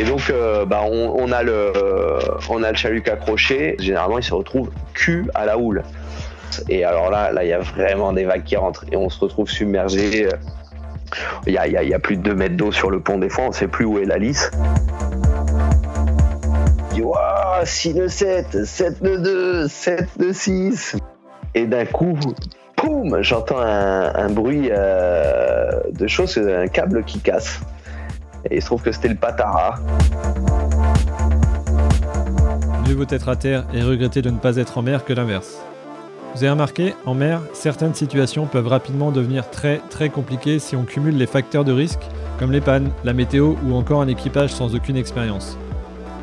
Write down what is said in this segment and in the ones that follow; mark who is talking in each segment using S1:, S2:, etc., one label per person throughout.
S1: Et donc, bah, on, a le, on a le chaluc accroché. Généralement, il se retrouve cul à la houle. Et alors là, là, il y a vraiment des vagues qui rentrent et on se retrouve submergé. Il y a, plus de 2 mètres d'eau sur le pont des fois, on ne sait plus où est la lisse. 6 nœuds 7, 7 nœuds 2, 7 nœuds 6. Et d'un coup, poum, j'entends un, bruit euh, de choses, un câble qui casse. Et il se trouve que c'était le patara.
S2: Mieux vaut être à terre et regretter de ne pas être en mer que l'inverse. Vous avez remarqué, en mer, certaines situations peuvent rapidement devenir très très compliquées si on cumule les facteurs de risque, comme les pannes, la météo ou encore un équipage sans aucune expérience.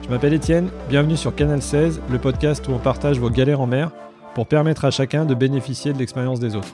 S2: Je m'appelle Étienne, bienvenue sur Canal 16, le podcast où on partage vos galères en mer pour permettre à chacun de bénéficier de l'expérience des autres.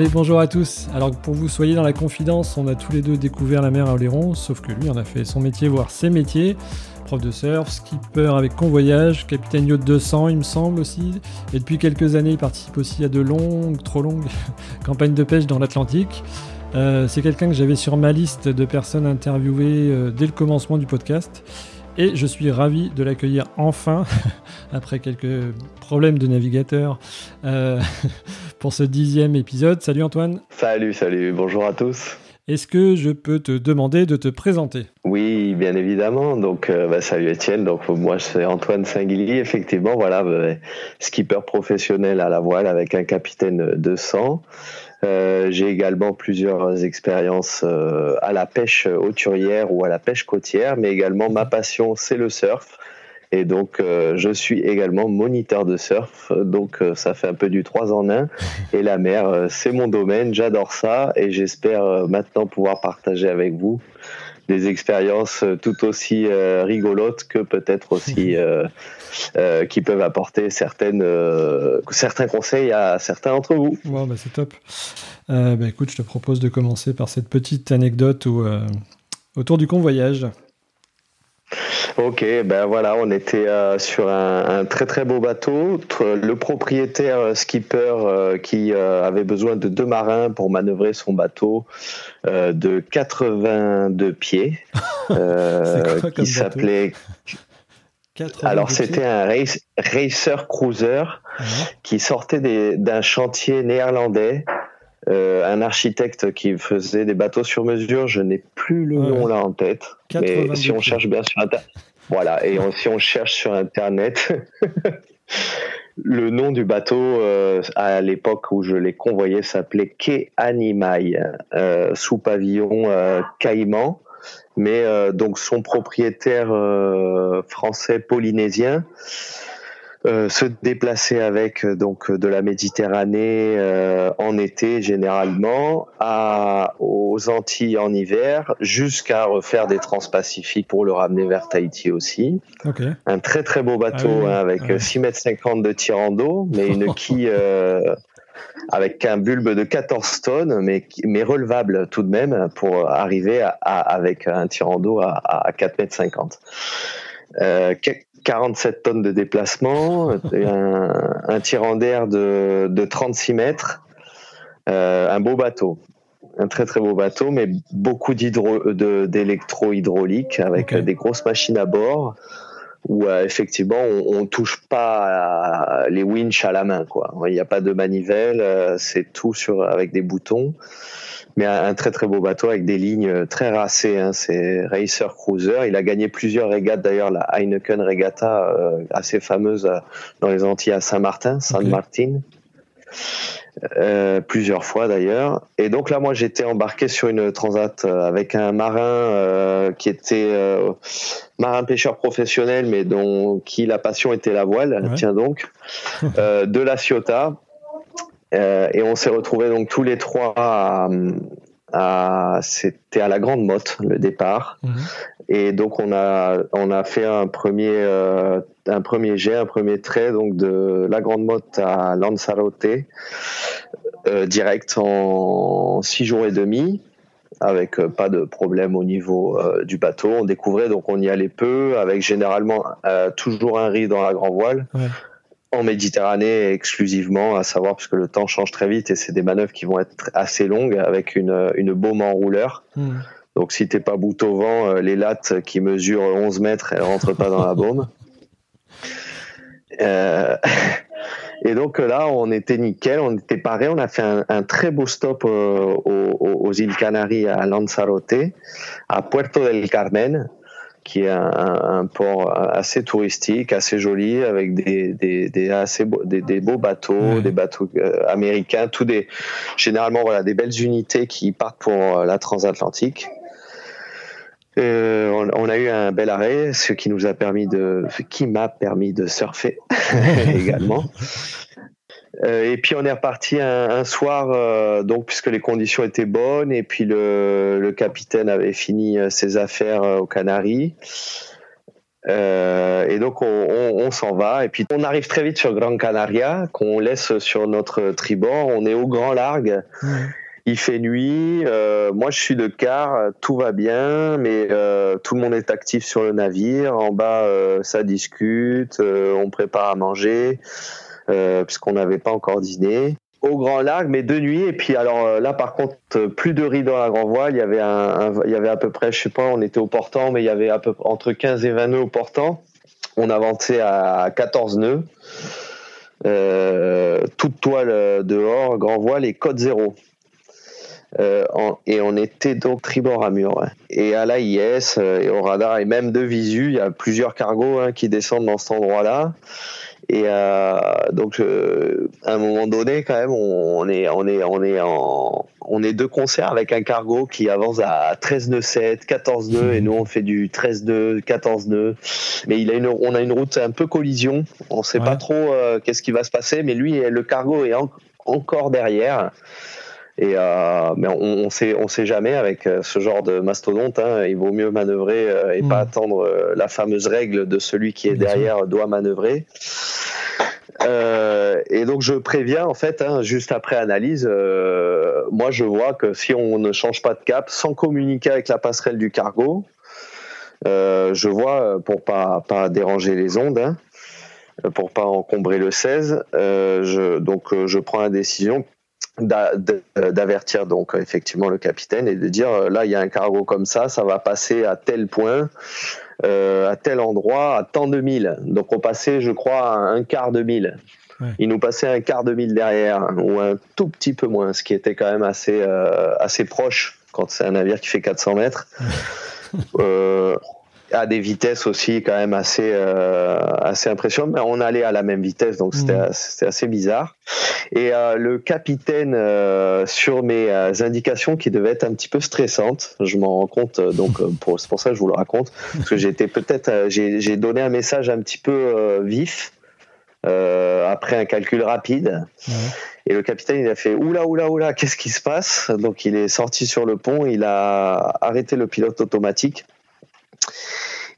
S2: Allez, bonjour à tous. Alors pour vous soyez dans la confidence, on a tous les deux découvert la mer à Oléron, sauf que lui on a fait son métier, voire ses métiers prof de surf, skipper avec convoyage, capitaine yacht 200 il me semble aussi. Et depuis quelques années il participe aussi à de longues, trop longues campagnes de pêche dans l'Atlantique. Euh, c'est quelqu'un que j'avais sur ma liste de personnes interviewées euh, dès le commencement du podcast. Et je suis ravi de l'accueillir enfin, après quelques problèmes de navigateur, euh, pour ce dixième épisode. Salut Antoine.
S1: Salut, salut, bonjour à tous.
S2: Est-ce que je peux te demander de te présenter?
S1: Oui, bien évidemment. Donc, euh, bah, salut Étienne. Donc, moi, c'est Antoine Singuilly. Effectivement, voilà, bah, skipper professionnel à la voile avec un capitaine 200. Euh, j'ai également plusieurs expériences euh, à la pêche hauturière ou à la pêche côtière, mais également ma passion, c'est le surf. Et donc, euh, je suis également moniteur de surf. Donc, euh, ça fait un peu du 3 en 1. Et la mer, euh, c'est mon domaine. J'adore ça. Et j'espère maintenant pouvoir partager avec vous des expériences tout aussi rigolotes que peut-être aussi qui peuvent apporter certaines, certains conseils à certains d'entre vous.
S2: Wow, bah c'est top. bah écoute, je te propose de commencer par cette petite anecdote où, autour du convoyage.
S1: Ok, ben voilà, on était euh, sur un, très très beau bateau. Le propriétaire euh, skipper euh, qui avait besoin de deux marins pour manœuvrer son bateau de 82 pieds, qui s'appelait. Alors c'était un racer cruiser qui sortait d'un chantier néerlandais euh, un architecte qui faisait des bateaux sur mesure, je n'ai plus le nom là en tête. Mais si on cherche bien sur internet, voilà, et si on cherche sur internet, le nom du bateau euh, à l'époque où je l'ai convoyé s'appelait Quai Animai, euh, sous pavillon Caïman. Mais donc son propriétaire français polynésien euh, se déplacer avec euh, donc de la Méditerranée euh, en été généralement à aux Antilles en hiver jusqu'à refaire des transpacifiques pour le ramener vers Tahiti aussi. Un très très beau bateau ah hein, avec 6 mètres 50 de tirant d'eau mais une quille avec un bulbe de 14 tonnes, mais, mais relevable tout de même pour arriver à, avec un tirant d'eau à, à 4 mètres 50. Euh, 47 tonnes de déplacement, un, un tirant d'air de, de, 36 mètres, euh, un beau bateau. Un très très beau bateau, mais beaucoup d'électro-hydraulique avec des grosses machines à bord où euh, effectivement on, on, touche pas les winches à la main quoi. Il n'y a pas de manivelle, euh, c'est tout sur avec des boutons mais un, très très beau bateau avec des lignes très racées. Hein. C'est Racer Cruiser. Il a gagné plusieurs régates, d'ailleurs la Heineken Regatta, euh, assez fameuse euh, dans les Antilles à Saint-Martin, San Martin. Euh, plusieurs fois d'ailleurs. Et donc là, moi, j'étais embarqué sur une transat avec un marin qui était marin pêcheur professionnel, mais dont qui la passion était la voile. Tiens donc, de la Ciotat et on s'est retrouvés donc tous les trois à, c'était à la Grande Motte le départ. Mhm. Et donc on a on a fait un premier euh, un premier jet, un premier trait donc de la Grande Motte à Lanzarote euh, direct en six jours et demi avec euh, pas de problème au niveau du bateau. On découvrait donc on y allait peu avec généralement toujours un riz dans la grand voile en Méditerranée exclusivement, à savoir parce que le temps change très vite et c'est des manœuvres qui vont être assez longues avec une, une baume en rouleur. Hmm. Donc si t'es pas bout au vent, euh, les lattes qui mesurent 11 mètres, elles rentrent pas dans la baume. Euh, et donc là, on était nickel, on était paré, on a fait un, très beau stop euh, aux, aux, îles Canaries à Lanzarote, à Puerto del Carmen, qui est un, port assez touristique, assez joli, avec des, des, assez beaux, des, beaux bateaux, des bateaux euh, américains, tous des généralement voilà des belles unités qui partent pour euh, la transatlantique. Euh, on, a eu un bel arrêt, ce qui nous a permis de, qui m'a permis de surfer également. Euh, et puis on est reparti un, soir, euh, donc puisque les conditions étaient bonnes, et puis le, capitaine avait fini euh, ses affaires aux Canaries. et donc on, s'en va, et puis on arrive très vite sur Gran Canaria, qu'on laisse sur notre tribord. On est au grand largue. Il fait nuit, moi je suis de quart, tout va bien, mais tout le monde est actif sur le navire. En bas, ça discute, on prépare à manger. Euh, puisqu'on n'avait pas encore dîné au Grand Largue, mais de nuit. Et puis alors euh, là, par contre, plus de riz dans la grand voile. Il y avait à peu près, je sais pas, on était au portant, mais il y avait entre 15 et 20 nœuds au portant. On avançait à 14 nœuds. Euh, toute toile dehors, grand voile et code zéro. et on était donc tribord à mur. Et à l'AIS et au radar et même de visu, il y a plusieurs cargos hein, qui descendent dans cet endroit-là. Et euh, donc, à un moment donné, quand même, on est, on est, on est en, on est deux concerts avec un cargo qui avance à 13 nœuds 7, 14 nœuds, et nous on fait du 13 nœuds, 14 nœuds. Mais il a une, on a une route un peu collision. On sait pas trop euh, qu'est-ce qui va se passer, mais lui, le cargo est encore derrière. Et euh, mais on, on sait, on sait jamais avec euh, ce genre de mastodonte. Hein, il vaut mieux manœuvrer euh, et pas mm. attendre euh, la fameuse règle de celui qui est derrière doit manœuvrer. Euh, et donc je préviens en fait, hein, juste après analyse, euh, moi je vois que si on ne change pas de cap, sans communiquer avec la passerelle du cargo, euh, je vois pour pas pas déranger les ondes, hein, pour pas encombrer le 16, je, donc je prends la décision d'avertir donc effectivement le capitaine et de dire euh, là il y a un cargo comme ça, ça va passer à tel point, euh, à tel endroit, à tant de milles. Donc on passait, je crois, à un quart de mille. Il nous passait un quart de mille derrière ou un tout petit peu moins, ce qui était quand même assez euh, assez proche quand c'est un navire qui fait 400 mètres. euh, à des vitesses aussi quand même assez euh, assez impressionnantes mais on allait à la même vitesse donc c'était mmh. c'était assez bizarre et euh, le capitaine euh, sur mes indications qui devaient être un petit peu stressantes je m'en rends compte donc c'est pour ça que je vous le raconte parce que j'étais peut-être j'ai j'ai donné un message un petit peu vif après un calcul rapide Et le capitaine, il a fait oula, oula, oula, qu'est-ce qui se passe? Donc il est sorti sur le pont, il a arrêté le pilote automatique.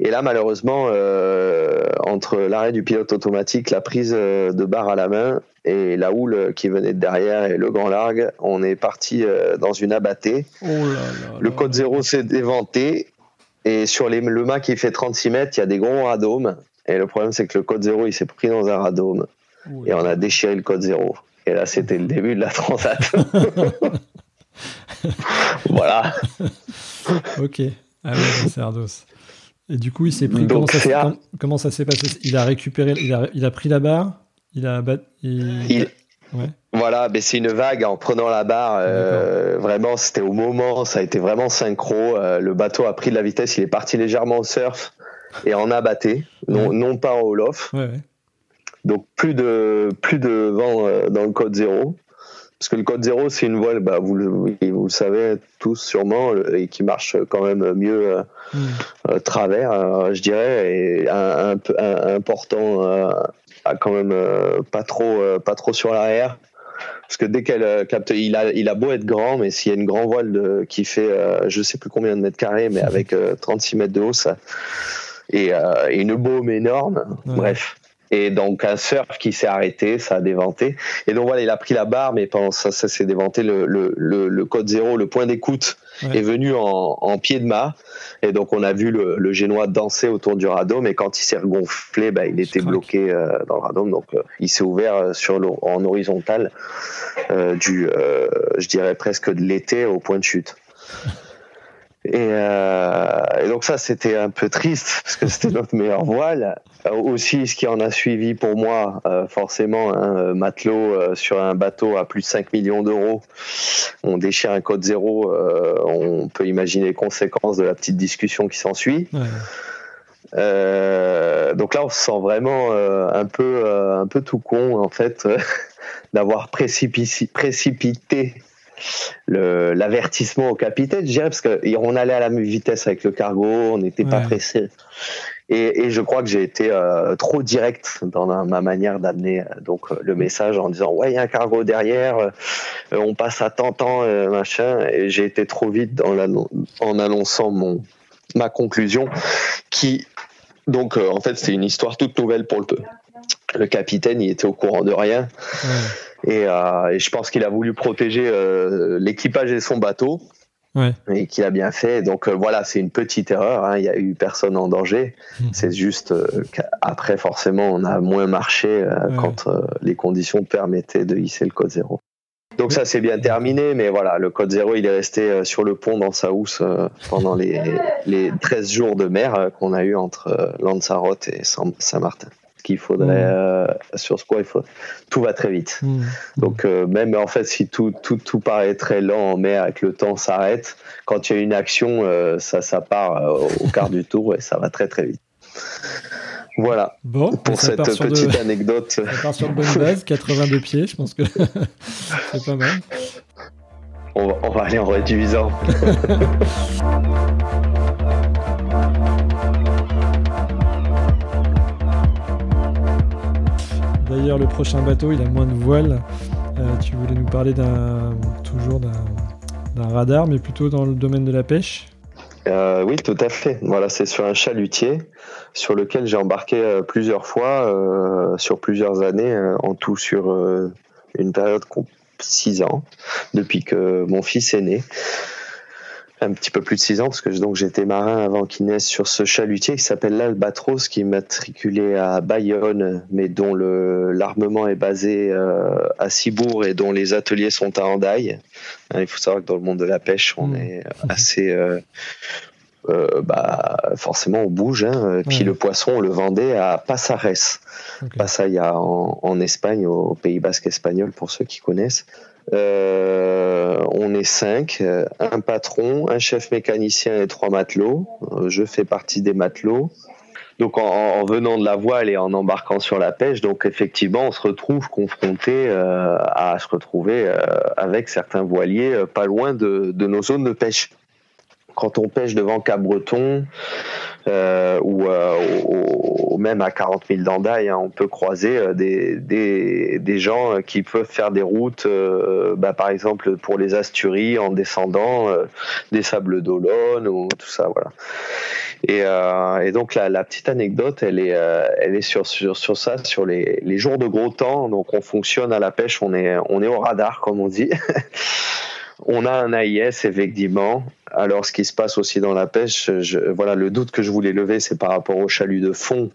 S1: Et là, malheureusement, euh, entre l'arrêt du pilote automatique, la prise euh, de barre à la main et la houle qui venait de derrière et le grand largue, on est parti euh, dans une abattée. Oh le code zéro s'est déventé et sur les, le mât qui fait 36 mètres, il y a des gros radômes. Et le problème, c'est que le code zéro, il s'est pris dans un radôme et on a déchiré le code zéro. Et là, c'était le début de la transat. voilà.
S2: ok. Ah c'est Ardos. Et du coup, il s'est pris. comment, ça, comment, ça, s'est passé? Il a récupéré, il a, il a, pris la barre. Il a.
S1: Il... Ouais. Voilà, mais c'est une vague en prenant la barre. Euh, vraiment, c'était au moment, ça a été vraiment synchro. Euh, le bateau a pris de la vitesse, il est parti légèrement au surf et en abatté, non, non pas en. Ouais, Donc plus de plus de vent euh, dans le code zéro. Parce que le code zéro, c'est une voile, bah, vous, le, vous savez tous sûrement, et qui marche quand même mieux euh, hmm. euh, travers, euh, je dirais, et un, un, quand même pas trop, pas trop sur l'arrière. Parce que dès qu'elle capte, il a, il a beau être grand, mais s'il y a une grande voile de, qui fait, je sais plus combien de mètres carrés, mais avec 36 mètres de haut, ça, et, une baume énorme. Bref, et donc un surf qui s'est arrêté, ça a déventé. Et donc voilà, il a pris la barre, mais pendant ça, ça s'est déventé. Le, le, le, code zéro, le point d'écoute est venu en, en, pied de mât. Et donc on a vu le, le génois danser autour du radeau, mais quand il s'est regonflé, bah, il était bloqué euh, dans le radeau. Donc euh, il s'est ouvert euh, sur en horizontal du, je dirais presque de l'été au point de chute. Et, euh, et, donc ça, c'était un peu triste parce que c'était notre meilleure voile. Euh, aussi, ce qui en a suivi pour moi, euh, forcément, un euh, matelot sur un bateau à plus de 5 millions d'euros, on déchire un code zéro, on peut imaginer les conséquences de la petite discussion qui s'ensuit. Ouais. donc là, on se sent vraiment un peu, un peu tout con en fait d'avoir précipité l'avertissement au capitaine, je dirais, parce qu'on allait à la même vitesse avec le cargo, on n'était pas pressé. Et, je crois que j'ai été euh, trop direct dans ma manière d'amener euh, donc euh, le message en disant ouais il y a un cargo derrière, on passe à tant temps machin. Et j'ai été trop vite dans en annonçant mon ma conclusion qui donc en fait c'est une histoire toute nouvelle pour le le capitaine il était au courant de rien. Euh, et, je pense qu'il a voulu protéger euh, l'équipage et son bateau. Et qu'il a bien fait. Donc euh, voilà, c'est une petite erreur. Hein. Il n'y a eu personne en danger. Mhm. C'est juste qu'après, forcément, on a moins marché quand les conditions permettaient de hisser le code zéro. Donc ça c'est bien terminé, mais voilà, le code zéro il est resté sur le pont dans sa housse pendant les, les 13 jours de mer qu'on a eu entre Lanzarote et Saint-Martin qu'il faudrait mm. euh, sur ce quoi il faut tout va très vite. Mm. donc euh, même en fait si tout, tout, tout paraît très lent en mer avec le temps s'arrête quand il y a une action euh, ça ça part au quart du tour et ça va très très vite. Voilà.
S2: Bon,
S1: pour cette petite anecdote.
S2: ça part sur de bonne base 82 pieds je pense que c'est pas mal.
S1: On va, on va aller en réduisant
S2: Le prochain bateau, il a moins de voiles. Euh, tu voulais nous parler d'un toujours d'un radar, mais plutôt dans le domaine de la pêche?
S1: Euh, oui, tout à fait. Voilà, c'est sur un chalutier sur lequel j'ai embarqué euh, plusieurs fois sur plusieurs années, en tout sur une période de 6 ans, depuis que mon fils est né un petit peu plus de 6 ans, parce que donc j'étais marin avant qu'il naisse sur ce chalutier qui s'appelle l'Albatros, qui est matriculé à Bayonne, mais dont l'armement est basé euh, à Cibourg et dont les ateliers sont à Andaille. Hein, il faut savoir que dans le monde de la pêche, on mmh. est assez... Euh, euh, bah, forcément on bouge. Hein. Puis le poisson, on le vendait à Passares, okay. en, en Espagne, au Pays Basque espagnol pour ceux qui connaissent. Euh, on est cinq, un patron, un chef mécanicien et trois matelots. Euh, je fais partie des matelots. Donc en, venant de la voile et en embarquant sur la pêche, donc effectivement, on se retrouve confronté euh, à se retrouver avec certains voiliers pas loin de, nos zones de pêche. Quand on pêche devant Cap-Breton, euh, ou, euh, même à 40 000 d'Andaille, hein, on peut croiser euh, des, des, des, gens qui peuvent faire des routes, bah, par exemple pour les Asturies en descendant des Sables d'Olonne ou tout ça, voilà. Et, et donc la, la, petite anecdote, elle est, elle est sur, sur, sur ça, sur les, les jours de gros temps. Donc on fonctionne à la pêche, on est, on est au radar comme on dit. On a un AIS effectivement. Alors, ce qui se passe aussi dans la pêche, voilà, le doute que je voulais lever, c'est par rapport au chalut de fond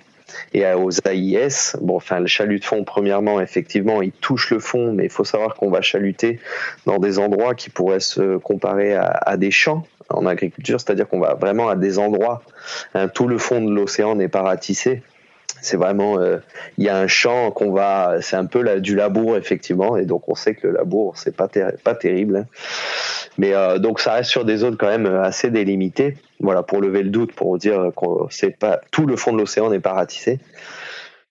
S1: et aux AIS. Bon, enfin, le chalut de fond, premièrement, effectivement, il touche le fond, mais il faut savoir qu'on va chaluter dans des endroits qui pourraient se comparer à, des champs en agriculture, c'est-à-dire qu'on va vraiment à des endroits, hein, tout le fond de l'océan n'est pas ratissé c'est vraiment euh, il y a un champ qu'on va c'est un peu du labour effectivement et donc on sait que le labour c'est pas pas terrible hein. mais euh, donc ça reste sur des zones quand même assez délimitées. Voilà pour lever le doute pour dire que c'est pas tout le fond de l'océan n'est pas ratissé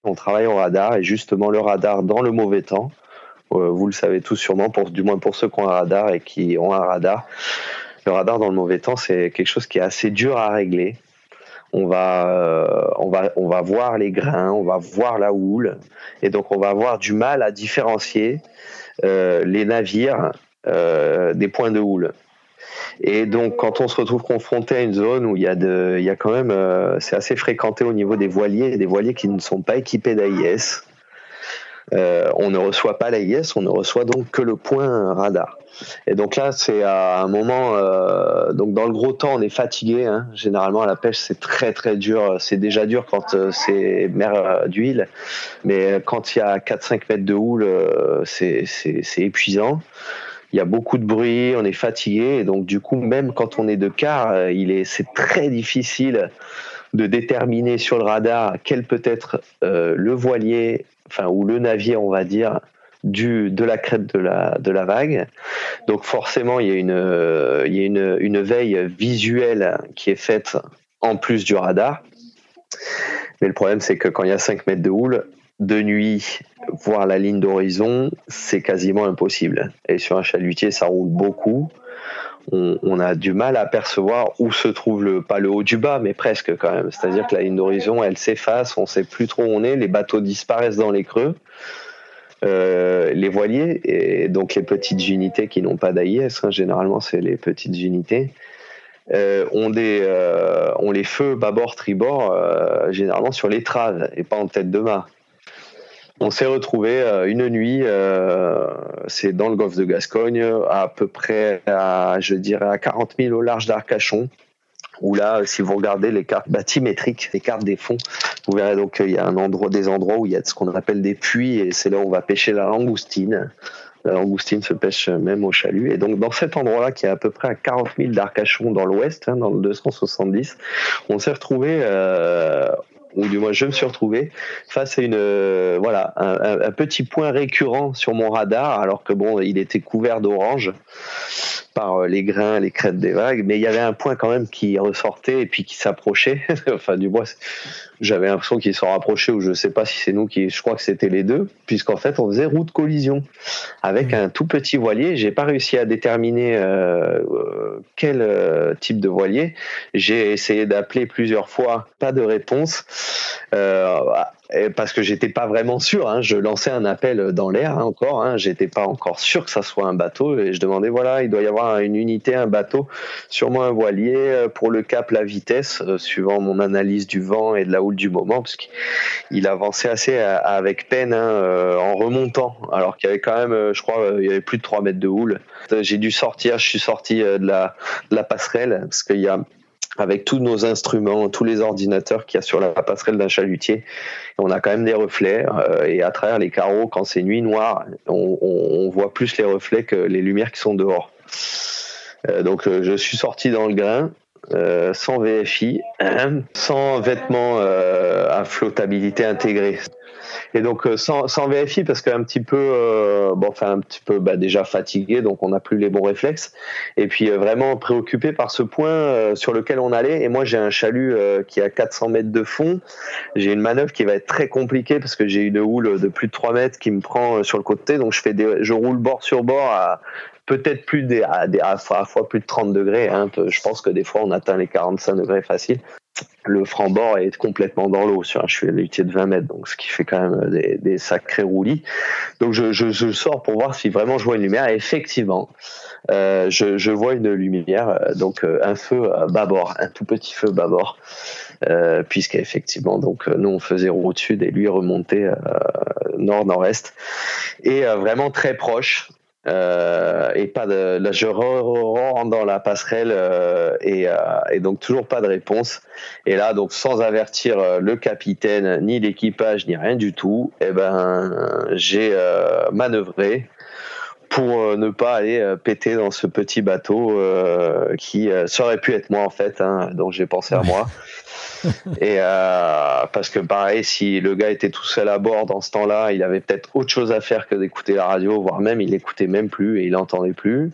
S1: on travaille au radar et justement le radar dans le mauvais temps euh, vous le savez tous sûrement pour du moins pour ceux qui ont un radar et qui ont un radar le radar dans le mauvais temps c'est quelque chose qui est assez dur à régler on va, on, va, voir les grains, on va voir la houle, et donc on va avoir du mal à différencier les navires des points de houle. Et donc, quand on se retrouve confronté à une zone où il y a, de, il quand même, euh, c'est assez fréquenté au niveau des voiliers, des voiliers qui ne sont pas équipés d'AIS, euh, on ne reçoit pas l'AIS, on ne reçoit donc que le point radar. Et donc là, c'est à un moment, euh, donc dans le gros temps, on est fatigué. Hein. Généralement, à la pêche, c'est très très dur. C'est déjà dur quand euh, c'est mer d'huile, mais quand il y a 4-5 mètres de houle, c'est épuisant il y a beaucoup de bruit, on est fatigué, et donc du coup, même quand on est de quart, est, c'est très difficile de déterminer sur le radar quel peut être le voilier, ou le navire, on va dire, du de la crête de la de la vague. Donc forcément, il y a une euh, il y a une, une veille visuelle qui est faite en plus du radar. Mais le problème, c'est que quand il y a 5 mètres de houle, de nuit, voir la ligne d'horizon, c'est quasiment impossible. Et sur un chalutier, ça roule beaucoup. On, a du mal à percevoir où se trouve le, pas le haut du bas, mais presque quand même. C'est-à-dire que la ligne d'horizon, elle s'efface, on sait plus trop où on est, les bateaux disparaissent dans les creux. Euh, les voiliers et donc les petites unités qui n'ont pas d'AIS, hein, généralement c'est les petites unités, euh, ont, des, euh, ont les feux bâbord, tribord, généralement sur l'étrave et pas en tête de mât. On s'est retrouvé euh, une nuit, euh, c'est dans le golfe de Gascogne, à peu près à, je dirais, à 40 000 au large d'Arcachon. Où là, si vous regardez les cartes bathymétriques, les cartes des fonds, vous verrez donc qu'il y a un endroit, des endroits où il y a ce qu'on appelle des puits et c'est là où on va pêcher la langoustine. La langoustine se pêche même au chalut. Et donc, dans cet endroit-là, qui est à peu près à 40 000 d'Arcachon dans l'ouest, hein, dans le 270, on s'est retrouvé euh, ou du moins je me suis retrouvé face à une euh, voilà un, petit point récurrent sur mon radar alors que bon il était couvert d'orange par euh, les grains, les crêtes des vagues, mais il y avait un point quand même qui ressortait et puis qui s'approchait. enfin, du moins, j'avais l'impression qu'il s'en rapprochait ou je sais pas si c'est nous qui, je crois que c'était les deux, puisqu'en fait, on faisait route collision avec mmh. un tout petit voilier. J'ai pas réussi à déterminer euh, euh, quel type de voilier. J'ai essayé d'appeler plusieurs fois, pas de réponse. Euh, parce que j'étais pas vraiment sûr. Hein, je lançais un appel dans l'air hein, encore. Hein, j'étais pas encore sûr que ça soit un bateau et je demandais voilà, il doit y avoir une unité, un bateau, sûrement un voilier euh, pour le cap, la vitesse, euh, suivant mon analyse du vent et de la houle du moment, parce qu'il avançait assez avec peine en remontant, alors qu'il y avait quand même, je crois, il y avait plus de 3 mètres de houle. J'ai dû sortir, je suis sorti de la passerelle parce qu'il y a avec tous nos instruments, tous les ordinateurs qu'il y a sur la passerelle d'un chalutier. On a quand même des reflets euh, et à travers les carreaux, quand c'est nuit noire, on, voit plus les reflets que les lumières qui sont dehors. Euh, donc euh, je suis sorti dans le grain. sans VFI, sans vêtements à flottabilité intégrée. Et donc euh, sans, sans VFI parce qu'un petit peu, euh, bon, enfin un petit peu bah, déjà fatigué, donc on n'a plus les bons réflexes. Et puis euh, vraiment préoccupé par ce point sur lequel on allait. Et moi j'ai un chalut qui a 400 mètres de fond. J'ai une manœuvre qui va être très compliquée parce que j'ai une houle de plus de 3 mètres qui me prend sur le côté. Donc je fais des, je roule bord sur bord à peut-être plus des, à, des, à, fois plus de 30 degrés. Hein. Je pense que des fois on atteint les 45 degrés facile le franc-bord est complètement dans l'eau sur un chalutier de 20 mètres, donc ce qui fait quand même des, sacrés roulis. Donc je, sors pour voir si vraiment je vois une lumière. Et effectivement, euh, je, vois une lumière, euh, donc euh, un feu bâbord, un tout petit feu bâbord, euh, puisqu'effectivement, donc nous on faisait route sud et lui remontait nord-nord-est, et vraiment très proche. Et pas de je rentre dans la passerelle euh, et, euh, et, donc toujours pas de réponse. Et là donc sans avertir euh, le capitaine ni l'équipage ni rien du tout eh ben j'ai manœuvré pour ne pas aller péter dans ce petit bateau qui ça aurait pu être moi en fait hein, donc j'ai pensé à moi et euh, parce que pareil, si le gars était tout seul à bord dans ce temps-là, il avait peut-être autre chose à faire que d'écouter la radio, voire même il écoutait même plus et il n'entendait plus.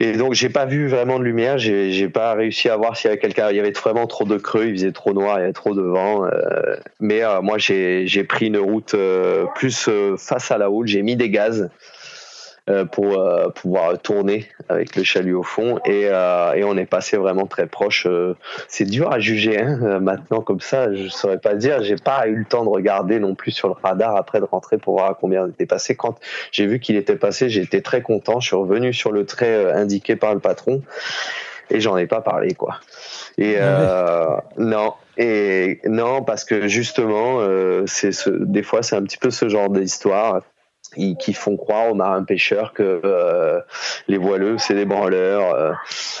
S1: Et donc j'ai pas vu vraiment de lumière, j'ai pas réussi à voir s'il y avait quelqu'un. Il y avait vraiment trop de creux, il faisait trop noir, il y avait trop de vent. Euh, mais euh, moi j'ai pris une route plus face à la houle, j'ai mis des gaz pour euh, pouvoir tourner avec le chalut au fond et, euh, et on est passé vraiment très proche. c'est dur à juger hein, maintenant comme ça, je saurais pas dire. J'ai pas eu le temps de regarder non plus sur le radar après de rentrer pour voir à combien il était passé. Quand j'ai vu qu'il était passé, j'étais très content. Je suis revenu sur le trait indiqué par le patron et j'en ai pas parlé quoi. Et ah non, et non parce que justement, c'est ce, des fois c'est un petit peu ce genre d'histoire qui font croire aux marins pêcheurs que euh, les voileux c'est des branleurs, euh,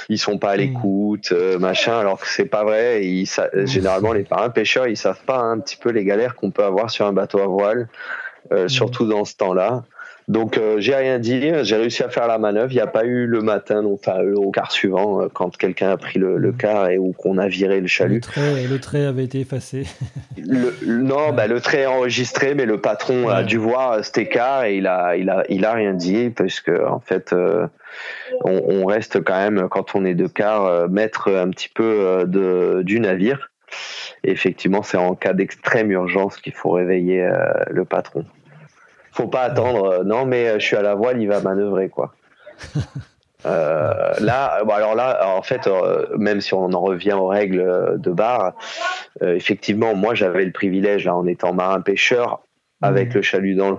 S1: ils sont pas à hmm. l'écoute, euh, machin, alors que c'est pas vrai. Ils, généralement les marins pêcheurs ils savent pas un petit peu les galères qu'on peut avoir sur un bateau à voile, hmm. surtout dans ce temps-là. Donc euh, j'ai rien dit, j'ai réussi à faire la manœuvre. Il n'y a pas eu le matin, enfin au quart suivant, euh, quand quelqu'un a pris le, le, quart et ou qu'on a viré le chalut.
S2: Le trait, avait été effacé.
S1: non, bah, le trait est enregistré, mais le patron a dû voir cet écart et il a, il a, il a rien dit parce que en fait, euh, on, on, reste quand même quand on est de quart maître un petit peu de, du navire. Et effectivement, c'est en cas d'extrême urgence qu'il faut réveiller le patron faut pas attendre. Euh, non, mais euh, je suis à la voile, il va manœuvrer quoi. Euh, là, alors là, en fait, même si on en revient aux règles de bar, effectivement, moi j'avais le privilège, là, en étant marin pêcheur, avec mmh. le chalut dans le,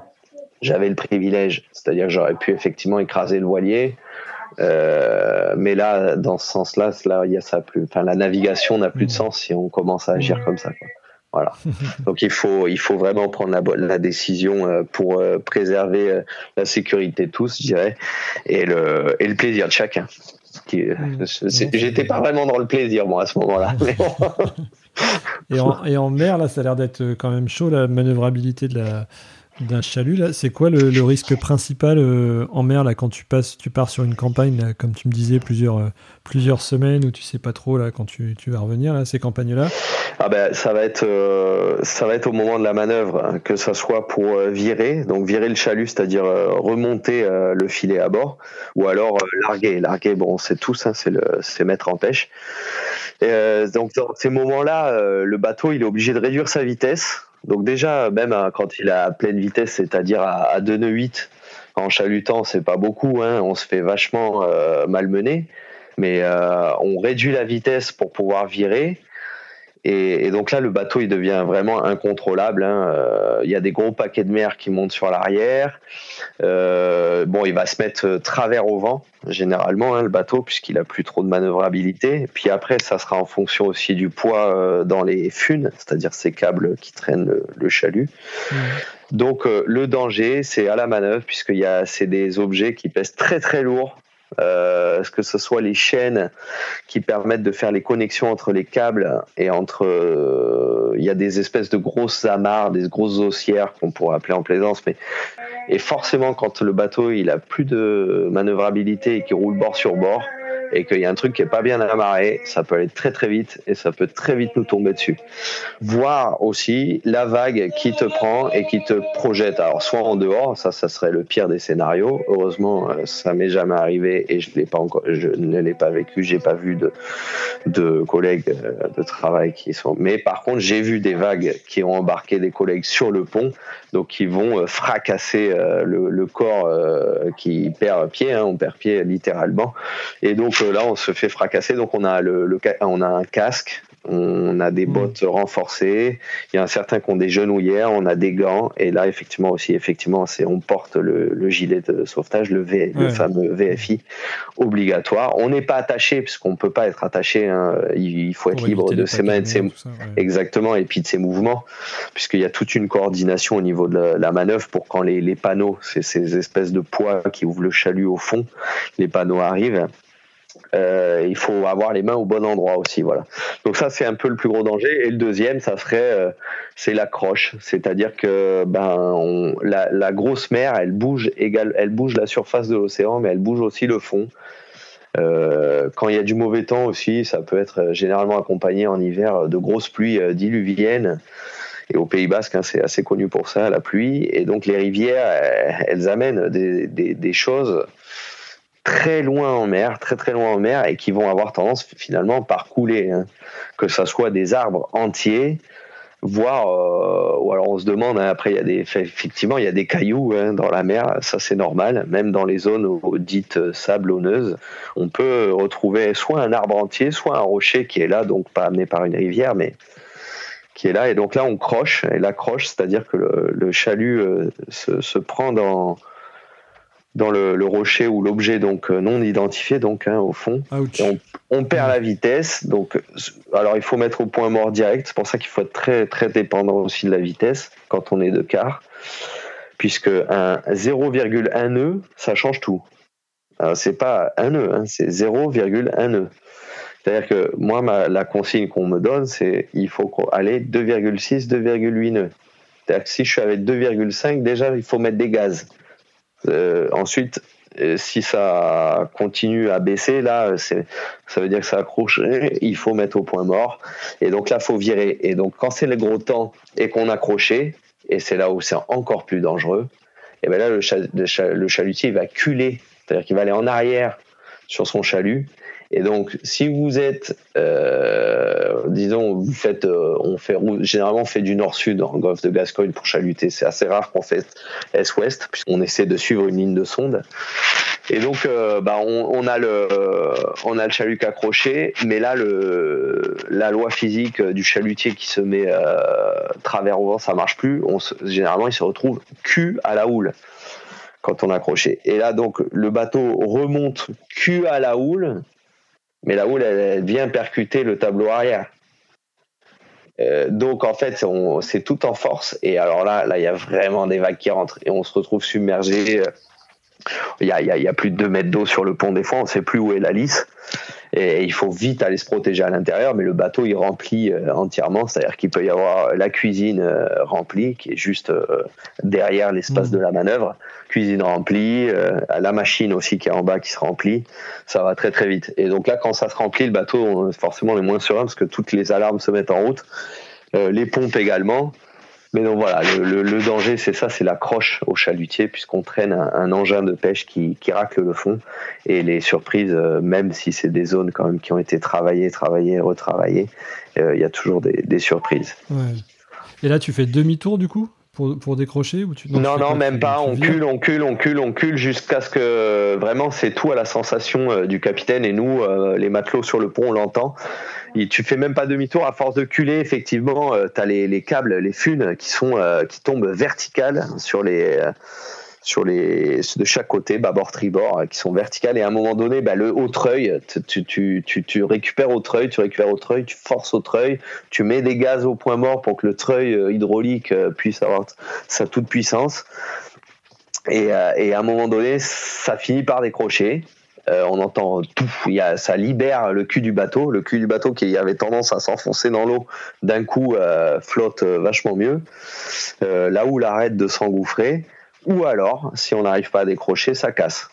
S1: j'avais le privilège, c'est-à-dire que j'aurais pu effectivement écraser le voilier, mais là, dans ce sens-là, là, il y a ça plus, enfin, la navigation n'a plus de mmh. sens si on commence à agir mmh. comme ça. Quoi. Voilà. Donc il faut, il faut vraiment prendre la, la décision euh, pour euh, préserver euh, la sécurité de tous, je dirais, et le, et le plaisir de chacun. J'étais pas vraiment dans le plaisir, moi, à ce moment-là.
S2: et, en, et en mer, là, ça a l'air d'être quand même chaud, la manœuvrabilité de la, d'un chalut là, c'est quoi le, risque principal euh, en mer là quand tu passes, tu pars sur une campagne comme tu me disais plusieurs euh, plusieurs semaines où tu sais pas trop là quand tu, vas revenir là ces campagnes là.
S1: Ah ben ça va être euh, ça va être au moment de la manœuvre hein, que ça soit pour virer donc virer le chalut c'est-à-dire remonter le filet à bord ou alors larguer larguer bon c'est tout ça c'est le c'est mettre en pêche. donc dans ces moments là le bateau il est obligé de réduire sa vitesse donc déjà, même euh, quand il est à pleine vitesse, c'est-à-dire à, 2 nœuds 8, en chalutant, c'est pas beaucoup, hein, on se fait vachement euh, malmener, mais euh, on réduit la vitesse pour pouvoir virer. Et, donc là, le bateau, il devient vraiment incontrôlable. Hein. Euh, il y a des gros paquets de mer qui montent sur l'arrière. Euh, bon, il va se mettre travers au vent, généralement, hein, le bateau, puisqu'il a plus trop de manœuvrabilité. Puis après, ça sera en fonction aussi du poids euh, dans les funes, c'est-à-dire ces câbles qui traînent le, chalut. Mmh. Donc le danger, c'est à la manœuvre, puisque c'est des objets qui pèsent très très lourd euh, que ce soit les chaînes qui permettent de faire les connexions entre les câbles et entre. Euh, il y a des espèces de grosses amarres, des grosses haussières qu'on pourrait appeler en plaisance, mais et forcément quand le bateau il a plus de manœuvrabilité et qu'il roule bord sur bord, et qu'il y a un truc qui est pas bien amarré, ça peut aller très très vite et ça peut très vite nous tomber dessus. Voir aussi la vague qui te prend et qui te projette. Alors soit en dehors, ça, ça serait le pire des scénarios. Heureusement, euh, ça m'est jamais arrivé et je l'ai pas encore, je ne l'ai pas vécu. J'ai pas vu de de collègues euh, de travail qui sont. Mais par contre, j'ai vu des vagues qui ont embarqué des collègues sur le pont, donc qui vont euh, fracasser le, corps qui perd pied. Hein, on perd pied littéralement. Et donc là, on se fait fracasser. Donc on a le, on a un casque, on a des hmm. bottes renforcées. Il y a un certain qui ont des genouillères, on a des gants. Et là, effectivement aussi, effectivement, c'est on porte le, gilet de sauvetage, le, le fameux VFI obligatoire. On n'est pas attaché puisqu'on peut pas être attaché. Hein. Il, faut être libre de ses mains, de ses exactement, et puis de ses mouvements, puisqu'il y a toute une coordination au niveau de la, manœuvre pour quand les, les panneaux, c'est ces espèces de poids qui ouvrent le chalut au fond, les panneaux arrivent euh, il faut avoir les mains au bon endroit aussi, voilà. Donc ça c'est un peu le plus gros danger. Et le deuxième, ça serait euh, c'est l'accroche, c'est-à-dire que ben la, grosse mer, elle bouge égal, elle bouge la surface de l'océan, mais elle bouge aussi le fond. Euh, quand il y a du mauvais temps aussi, ça peut être généralement accompagné en hiver de grosses pluies diluviennes. Et au Pays Basque, hein, c'est assez connu pour ça, la pluie. Et donc les rivières, elles, amènent des choses très loin en mer, très très loin en mer, et qui vont avoir tendance finalement par couler, hein. que ce soit des arbres entiers, voir euh, ou alors on se demande hein, après il y a des effectivement il y a des cailloux hein, dans la mer ça c'est normal même dans les zones dites sablonneuses on peut retrouver soit un arbre entier soit un rocher qui est là donc pas amené par une rivière mais qui est là et donc là on croche et la croche c'est-à-dire que le, chalut euh, se, se, prend dans dans le, rocher ou l'objet donc euh, non identifié donc hein, au fond. On, perd la vitesse donc alors il faut mettre au point mort direct. C'est pour ça qu'il faut être très très dépendant aussi de la vitesse quand on est de quart puisque un 0,1 nœud ça change tout. C'est pas un nœud, hein, c'est 0,1 nœud. C'est-à-dire que moi, ma, la consigne qu'on me donne, c'est il faut aller 2,6, 2,8 nœuds. C'est-à-dire que si je suis avec 2,5, déjà, il faut mettre des gaz. Euh, ensuite, euh, si ça continue à baisser, là, ça veut dire que ça accroche. Il faut mettre au point mort. Et donc là, faut virer. Et donc, quand c'est le gros temps et qu'on accroché, et c'est là où c'est encore plus dangereux, et bien là, le, le chalutier va culer, c'est-à-dire qu'il va aller en arrière sur son chalut et donc, si vous êtes, euh, disons, vous faites, euh, on fait généralement on fait du nord-sud le golfe de Gascogne pour chaluter. C'est assez rare qu'on fait est-ouest puisqu'on essaie de suivre une ligne de sonde. Et donc, euh, bah, on, a le, on a le chalut accroché, mais là, le, la loi physique du chalutier qui se met travers au vent, ça marche plus. Généralement, il se retrouve cul à la houle quand on accroché. Et là, donc, le bateau remonte cul à la houle mais la houle, elle, vient percuter le tableau arrière. Euh, donc en fait, c'est tout en force. Et alors là, là, il y a vraiment des vagues qui rentrent et on se retrouve submergé. Il y a, y a, plus de 2 mètres d'eau sur le pont des fonds, on ne sait plus où est la lisse et il faut vite aller se protéger à l'intérieur, mais le bateau il remplit euh, entièrement, c'est-à-dire qu'il peut y avoir la cuisine euh, remplie qui est juste euh, derrière l'espace mmh. de la manœuvre, cuisine remplie, la machine aussi qui est en bas qui se remplit, ça va très très vite. Et donc là quand ça se remplit, le bateau forcément est moins serein parce que toutes les alarmes se mettent en route, les pompes également. Mais donc voilà, le, danger, c'est ça, c'est la croche au chalutier, puisqu'on traîne un, engin de pêche qui, qui, racle le fond. Et les surprises, euh, même si c'est des zones quand même qui ont été travaillées, travaillées, retravaillées, euh, il y a toujours des, surprises.
S2: Et là, tu fais demi-tour du coup? Pour, pour, décrocher ou tu,
S1: Non, non, même pas. On cule, on cule, on cule, on cule jusqu'à ce que vraiment c'est tout à la sensation euh, du capitaine et nous, les matelots sur le pont, on l'entend tu fais même pas demi-tour à force de culer. Effectivement, euh, tu as les, câbles, les funes qui sont euh, qui tombent verticales sur les euh, sur les de chaque côté, bâbord, tribord, qui sont verticales. Et à un moment donné, bah, le haut treuil, tu, tu, tu, tu, récupères au treuil, tu récupères au treuil, tu forces au treuil, tu mets des gaz au point mort pour que le treuil hydraulique puisse avoir sa toute puissance. Et, et à un moment donné, ça finit par décrocher. Euh, on entend tout. Y a, ça libère le cul du bateau. Le cul du bateau qui avait tendance à s'enfoncer dans l'eau, d'un coup euh, flotte vachement mieux. Euh, là où l'arrête de s'engouffrer. Ou alors, si on n'arrive pas à décrocher, ça casse.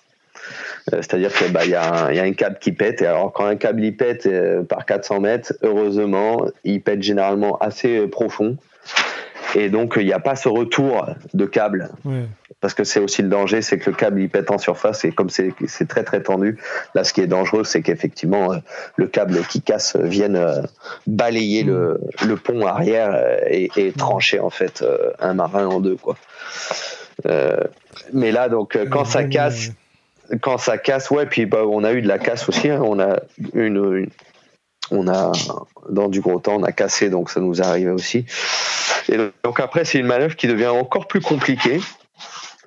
S1: C'est-à-dire qu'il bah, y, a y a un câble qui pète. Et alors, quand un câble il pète par 400 mètres, heureusement, il pète généralement assez profond. Et donc, il n'y a pas ce retour de câble. Parce que c'est aussi le danger, c'est que le câble il pète en surface et comme c'est très très tendu, là ce qui est dangereux, c'est qu'effectivement euh, le câble qui casse vienne euh, balayer le, mm. le, pont arrière euh, et, et, trancher en fait un marin en deux quoi. Mais là donc quand ça casse, quand ça casse, ouais, puis bah, on a eu de la casse aussi. Hein, on a une, on a dans du gros temps, on a cassé, donc ça nous arrive aussi. Et donc après, c'est une manœuvre qui devient encore plus compliquée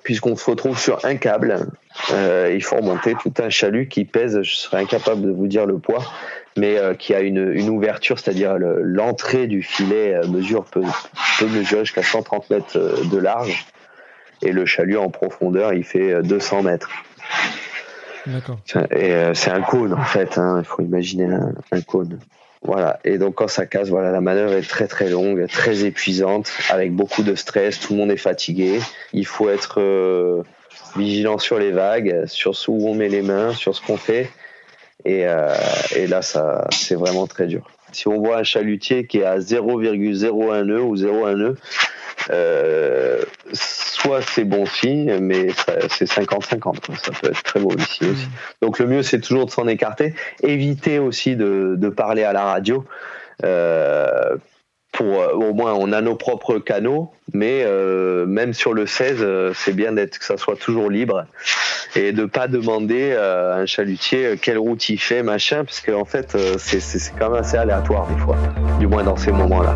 S1: puisqu'on se retrouve sur un câble. Euh, il faut remonter tout un chalut qui pèse, je serais incapable de vous dire le poids, mais euh, qui a une, une ouverture, c'est-à-dire l'entrée du filet euh, mesure peut, peut mesurer jusqu'à 130 mètres euh, de large, et le chalut en profondeur, il fait 200 mètres. D'accord. Et c'est un cône en fait, hein, il faut imaginer un, un cône. Voilà. Et donc quand ça casse, voilà, la manœuvre est très très longue, très épuisante, avec beaucoup de stress. Tout le monde est fatigué. Il faut être euh, vigilant sur les vagues, sur où on met les mains, sur ce qu'on fait. Et, euh, et là, ça, c'est vraiment très dur. Si on voit un chalutier qui est à 0,01 nœud ou 0,1 nœud, euh, soit c'est bon signe, mais c'est 50-50. Ça peut être très mauvais signe aussi. Donc le mieux, c'est toujours de s'en écarter. Éviter aussi de, parler à la radio. Euh, pour au moins on a nos propres canaux, mais même sur le 16, c'est bien d'être que ça soit toujours libre et de pas demander à un chalutier quelle route il fait, machin, parce qu'en en fait c'est quand même assez aléatoire des fois, du moins dans ces moments-là.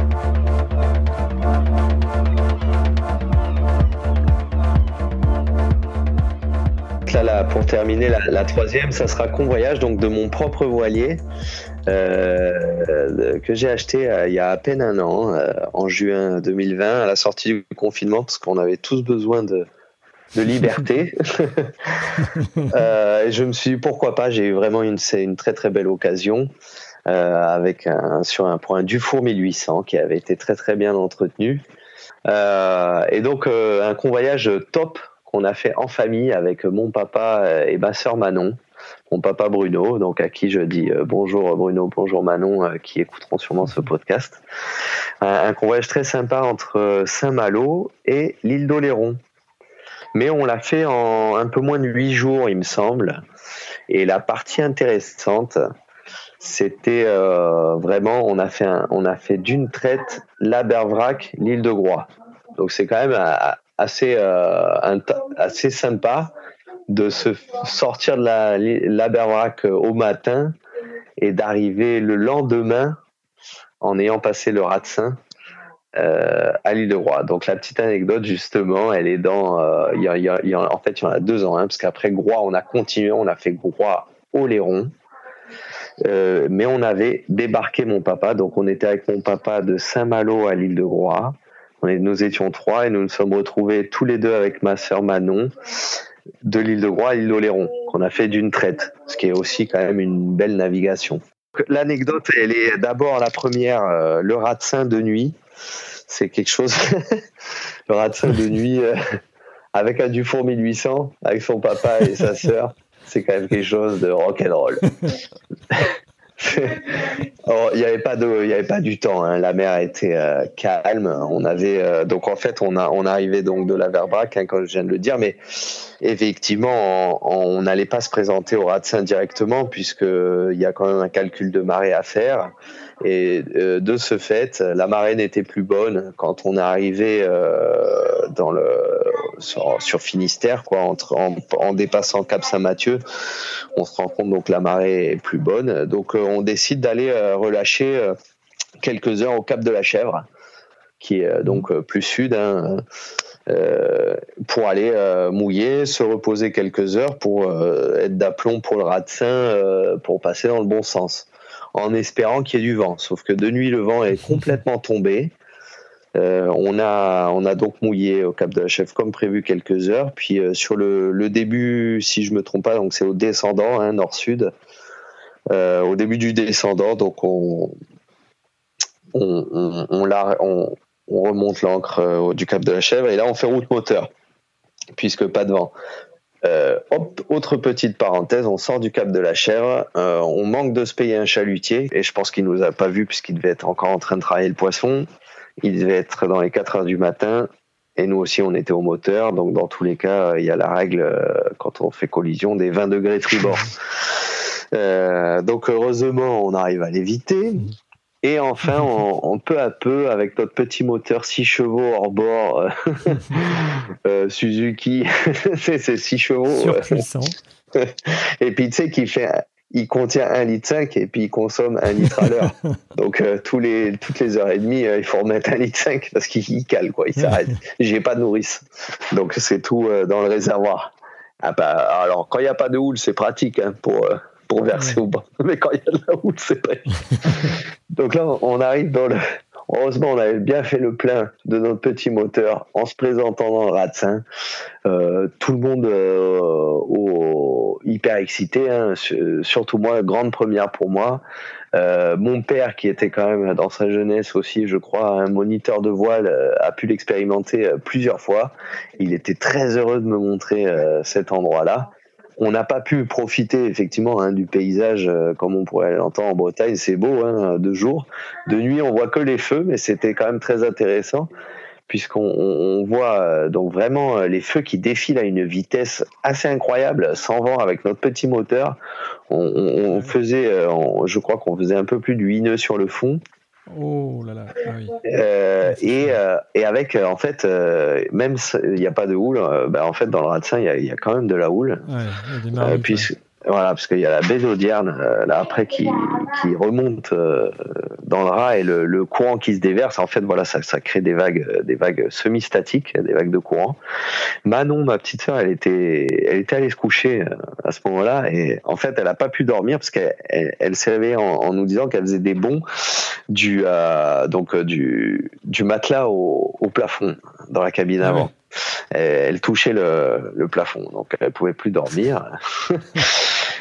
S1: Là, pour terminer, la, troisième, ça sera convoyage donc de mon propre voilier euh, que j'ai acheté euh, il y a à peine un an, euh, en juin 2020, à la sortie du confinement, parce qu'on avait tous besoin de, liberté. et je me suis dit pourquoi pas. J'ai eu vraiment une, une très très belle occasion avec un, sur un point Dufour 1800 qui avait été très très bien entretenu. et donc un convoyage top qu'on a fait en famille avec mon papa et ma sœur Manon, mon papa Bruno, donc à qui je dis euh, bonjour Bruno, bonjour Manon, euh, qui écouteront sûrement ce podcast. Un, convoyage très sympa entre Saint-Malo et l'île d'Oléron. Mais on l'a fait en un peu moins de huit jours, il me semble. Et la partie intéressante, c'était euh, vraiment, on a fait, on a fait d'une traite la Bervrac, l'île de Groix. Donc c'est quand même assez, euh, assez sympa de se sortir de la, la au matin et d'arriver le lendemain en ayant passé le Ratsin euh, à l'île de Roi. Donc la petite anecdote justement, elle est dans, euh, en fait il y en a deux ans, hein, parce qu'après Groix on a continué, on a fait Groix au Léron. Euh, mais on avait débarqué mon papa, donc on était avec mon papa de Saint-Malo à l'île de Groix nous étions trois et nous nous sommes retrouvés tous les deux avec ma sœur Manon de l'île de Groix à l'île d'Oléron, qu'on a fait d'une traite, ce qui est aussi quand même une belle navigation. L'anecdote, elle est d'abord la première, euh, le ratsin de nuit. C'est quelque chose, le ratsin de nuit euh, avec un Dufour 1800, avec son papa et sa sœur, c'est quand même quelque chose de rock'n'roll. il n'y avait pas de, il avait pas du temps. Hein. La mer était euh, calme. On avait euh, donc en fait on a on arrivait donc de la Verbrac, hein, comme je viens de le dire, mais effectivement on n'allait pas se présenter au Ratsin directement puisque il y a quand même un calcul de marée à faire. Et euh, de ce fait, la marée n'était plus bonne quand on arrivé dans le sur, Finistère, quoi, entre, en, dépassant Cap Saint-Mathieu, on se rend compte donc la marée est plus bonne. Donc euh, on décide d'aller euh, relâcher euh, quelques heures au Cap de la Chèvre, qui est donc plus sud. Hein, pour aller mouiller, se reposer quelques heures pour être d'aplomb pour le Ratsin, pour passer dans le bon sens, en espérant qu'il y ait du vent. Sauf que de nuit, le vent est complètement tombé. Euh, on, a, on a donc mouillé au Cap de la Chèvre comme prévu quelques heures. Puis euh, sur le, début, si je me trompe pas, donc c'est au descendant, hein, nord-sud. Euh, au début du descendant, donc on, on, on, remonte l'ancre du Cap de la Chèvre et là on fait route moteur, puisque pas de vent. autre petite parenthèse, on sort du Cap de la Chèvre, on manque de se payer un chalutier et je pense qu'il nous a pas vu puisqu'il devait être encore en train de travailler le poisson. Il devait être dans les 4 heures du matin. Et nous aussi, on était au moteur. Donc, dans tous les cas, il y a la règle, euh, quand on fait collision, des 20 degrés tribord. Euh, donc, heureusement, on arrive à l'éviter. Et enfin, on, peu à peu, avec notre petit moteur 6 chevaux hors bord, euh, Suzuki, c'est 6 chevaux.
S2: Surpuissant.
S1: et puis, tu sais, qui fait il contient 1 litre 5 et puis il consomme 1 litre à l'heure. Donc euh, tous les, toutes les heures et demie, euh, il faut remettre 1 litre 5 parce qu'il cale, quoi, il s'arrête. J'ai pas de nourrice. Donc c'est tout euh, dans le réservoir. Ah bah, alors quand il n'y a pas de houle, c'est pratique hein, pour, pour verser au bas. Mais quand il y a de la houle, c'est pas Donc là, on arrive dans le, Heureusement, on avait bien fait le plein de notre petit moteur en se présentant dans le. Euh, tout le monde euh, au, hyper excité, hein, surtout moi, grande première pour moi. Euh, mon père, qui était quand même dans sa jeunesse aussi, je crois, un moniteur de voile, a pu l'expérimenter plusieurs fois. Il était très heureux de me montrer cet endroit-là on n'a pas pu profiter effectivement hein, du paysage euh, comme on pourrait l'entendre en Bretagne. C'est beau, hein, de jour. De nuit, on voit que les feux, mais c'était quand même très intéressant puisqu'on voit euh, donc vraiment euh, les feux qui défilent à une vitesse assez incroyable, sans vent avec notre petit moteur. On, faisait, je crois qu'on faisait un peu plus de 8 nœuds sur le fond.
S2: Oh là là. Ah oui.
S1: Euh, et, euh, et avec, euh, en fait, euh, même il n'y a pas de houle, bah, en fait, dans le Ratsin, il y a, il y a quand même de la houle.
S2: Ouais, il y a des ouais.
S1: Voilà, parce qu'il y a la baie d'Audierne, euh, là, après, qui, qui remonte euh, dans le rat et le, le courant qui se déverse, en fait, voilà, ça, ça crée des vagues, euh, des vagues semi-statiques, des vagues de courant. Manon, ma petite sœur, elle était, elle était allée se coucher euh, à ce moment-là et en fait, elle a pas pu dormir parce qu'elle elle, elle s'est réveillée en, en nous disant qu'elle faisait des bonds du, euh, donc, euh, du, du matelas au, au plafond dans la cabine
S2: Ah
S1: avant.
S2: ouais.
S1: Et elle touchait le, le plafond, donc elle pouvait plus dormir.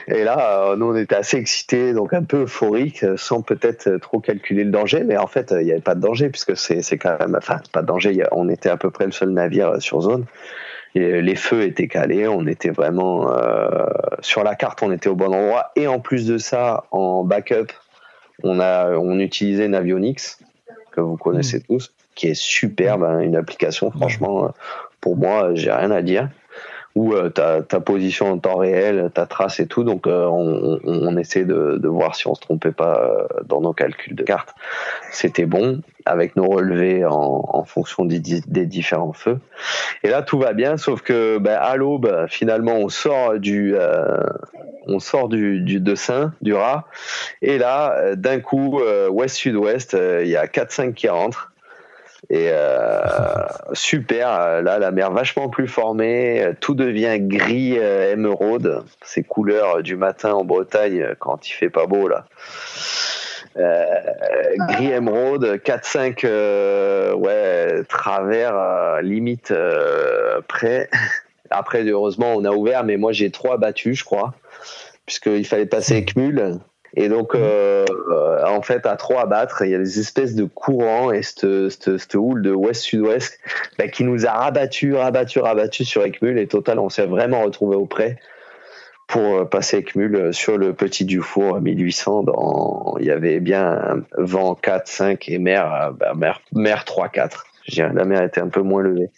S1: Et là, euh, nous, on était assez excités, donc un peu euphoriques, sans peut-être trop calculer le danger, mais en fait, il n'y avait pas de danger, puisque c'est quand même, enfin, pas de danger, on était à peu près le seul navire euh, sur zone. Et les feux étaient calés, on était vraiment euh, sur la carte, on était au bon endroit. Et en plus de ça, en backup, on a, on utilisait Navionics que vous connaissez tous, qui est superbe, hein, une application. Franchement, euh, pour moi, euh, j'ai rien à dire. Où euh, ta, ta position en temps réel, ta trace et tout. Donc, on, essaie de, voir si on se trompait pas dans nos calculs de carte. C'était bon avec nos relevés en, fonction des, di- des différents feux. Et là, tout va bien, sauf que ben, à l'aube, finalement, on sort du, on sort du, du dessin, du rat. Et là, d'un coup, ouest-sud-ouest, il y a 4-5 qui rentrent. Et euh, super, là la mer vachement plus formée, tout devient gris euh, émeraude, ces couleurs du matin en Bretagne euh, quand il fait pas beau là. Euh, gris émeraude, 4-5 euh, ouais, travers limite euh, près. Après heureusement on a ouvert, mais moi j'ai trois battus je crois, puisqu'il fallait passer Cmul. Et donc, euh, euh, en fait, à trois à battre, il y a des espèces de courants et cette, houle de ouest-sud-ouest bah, qui nous a rabattu, rabattu, rabattu sur Ekmul. Et total, on s'est vraiment retrouvé au près pour euh, passer Ekmul sur le petit Dufour 1800. Dans, il y avait bien un vent 4, 5 et mer, euh, bah, mer, mer 3, 4. Je dirais, la mer était un peu moins levée.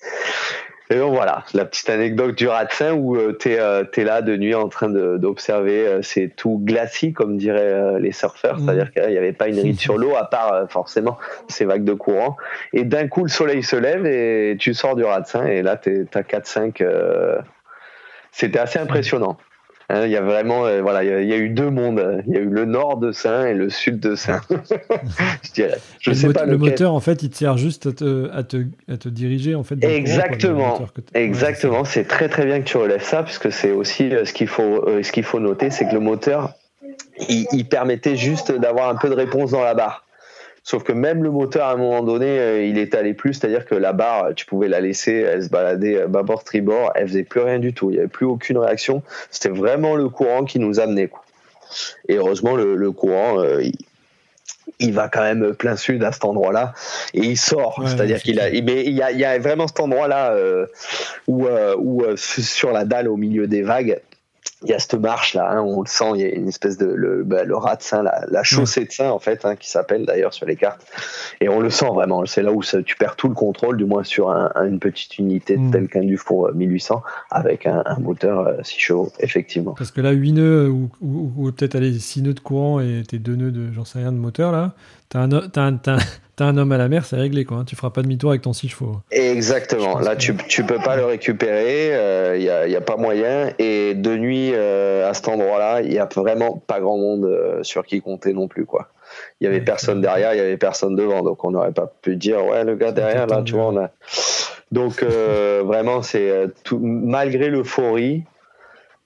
S1: Et donc voilà, la petite anecdote du Ratsin où euh, t'es euh, t'es là de nuit en train d'observer, euh, c'est tout glacis comme diraient euh, les surfeurs,
S2: Mhm.
S1: c'est-à-dire qu'il n'y avait pas une ride sur l'eau à part euh, forcément ces vagues de courant. Et d'un coup le soleil se lève et tu sors du Ratsin et là t'es- t'as 4-5. euh, C'était assez impressionnant. Hein, Il y a vraiment, euh, voilà, il y a- il y, a eu deux mondes. Il y a eu le nord de Saint et le sud de Saint. je dirais. Je
S2: le,
S1: sais pas
S2: le
S1: lequel.
S2: moteur, en fait, il te sert juste à te, à te, à te diriger en fait. courant, quoi,
S1: Exactement. Exactement, c'est très très bien que tu relèves ça, puisque c'est aussi euh, ce qu'il faut, euh, ce qu'il faut noter, c'est que le moteur, il, il permettait juste d'avoir un peu de réponse dans la barre. Sauf que même le moteur, à un moment donné, euh, il est allé plus, c'est-à-dire que la barre, tu pouvais la laisser, elle se baladait euh, bâbord tribord, elle faisait plus rien du tout, il n'y avait plus aucune réaction. C'était vraiment le courant qui nous amenait. Quoi. Et heureusement, le, le courant, euh, il, il va quand même plein sud à cet endroit-là et il sort.
S2: Ouais,
S1: c'est-à-dire qu'il a, mais il y a, il y a vraiment cet endroit-là euh, où, euh, où sur la dalle au milieu des vagues, il y a cette marche là, hein, on le sent, il y a une espèce de le, bah, le rat de Saint, la, la chaussée de Saint en fait, hein, qui s'appelle d'ailleurs sur les cartes, et on le sent vraiment. C'est là où ça- tu perds tout le contrôle, du moins sur un- un- une petite unité
S2: Mm.
S1: telle qu'un Dufour euh, 1800 avec un, un moteur euh, 6 chevaux, effectivement.
S2: Parce que là, 8 nœuds ou, ou- ou peut-être aller 6 nœuds de courant et tes 2 nœuds de, j'en sais rien, de moteur là, t'as un, t'as un, t'as un- t'as un homme à la mer, c'est réglé quoi. hein. Tu feras pas demi-tour avec ton 6 chevaux.
S1: Exactement. Là,
S2: que-
S1: tu, tu peux pas le récupérer. Il n'y a, y a pas moyen. Et de nuit, euh, à cet endroit-là, il y a vraiment pas grand monde euh, sur qui compter non plus, quoi. Il y avait
S2: Ouais,
S1: personne derrière, il y avait personne devant, donc on n'aurait pas pu dire ouais le gars derrière là, tu vois, on a. Donc euh, vraiment, c'est euh, tout malgré l'euphorie.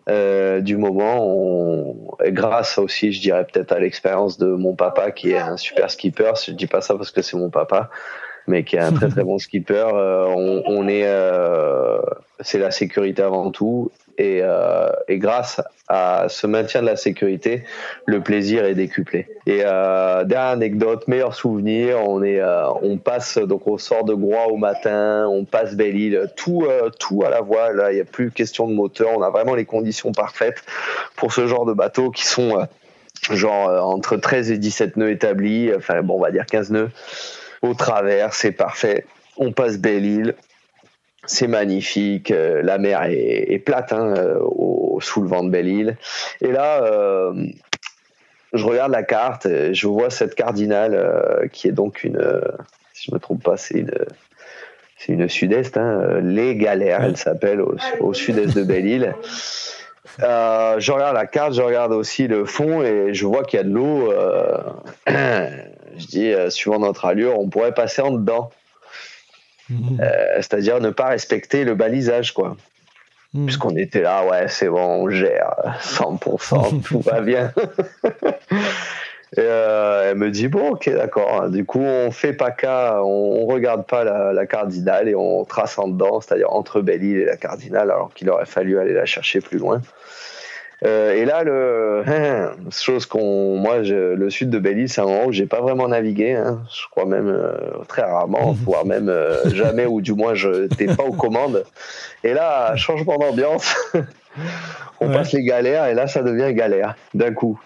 S1: Euh, du moment, on, grâce aussi, je dirais peut-être à l'expérience de mon papa qui est un super skipper. Je dis pas ça parce que c'est mon papa, mais qui est un très très bon skipper. euh, on, on est, euh, c'est la sécurité avant tout, et, euh, et grâce à ce maintien de la sécurité, le plaisir est décuplé. Et euh, dernière anecdote, meilleur souvenir, on est, euh, on passe donc au sort de Groix au matin, on passe Belle-Île, tout, tout à la voile. Il n'y a plus question de moteur, on a vraiment les conditions parfaites pour ce genre de bateaux qui sont genre entre 13 et 17 nœuds établis, enfin bon, on va dire 15 nœuds au travers, c'est parfait. On passe Belle-Île, c'est magnifique, euh, la mer est, est plate hein, euh, au, sous le vent de Belle-Île. Et là, euh, je regarde la carte, et je vois cette cardinale qui est donc une, si je me trompe pas, c'est une, c'est une sud-est, hein, les Galères, elle s'appelle au, sud-est de Belle-Île. je regarde la carte, je regarde aussi le fond et je vois qu'il y a de l'eau. je dis, suivant notre allure, on pourrait passer en dedans. Mhm. C'est-à-dire ne pas respecter le balisage, quoi. Hmm. Puisqu'on était là, ouais, c'est bon, on gère 100%, tout va bien. Et euh, elle me dit bon ok d'accord du coup on fait pas cas on, regarde pas la, cardinale et on trace en dedans c'est-à-dire entre Belle-Île et la cardinale alors qu'il aurait fallu aller la chercher plus loin euh, et là, le chose qu'on, moi, le sud de Belize, c'est un endroit où j'ai pas vraiment navigué. Hein. Je crois même euh, très rarement, voire même euh, jamais, ou du moins je n'étais pas aux commandes. Et là, changement d'ambiance. on passe les galères et là, ça devient galère d'un coup.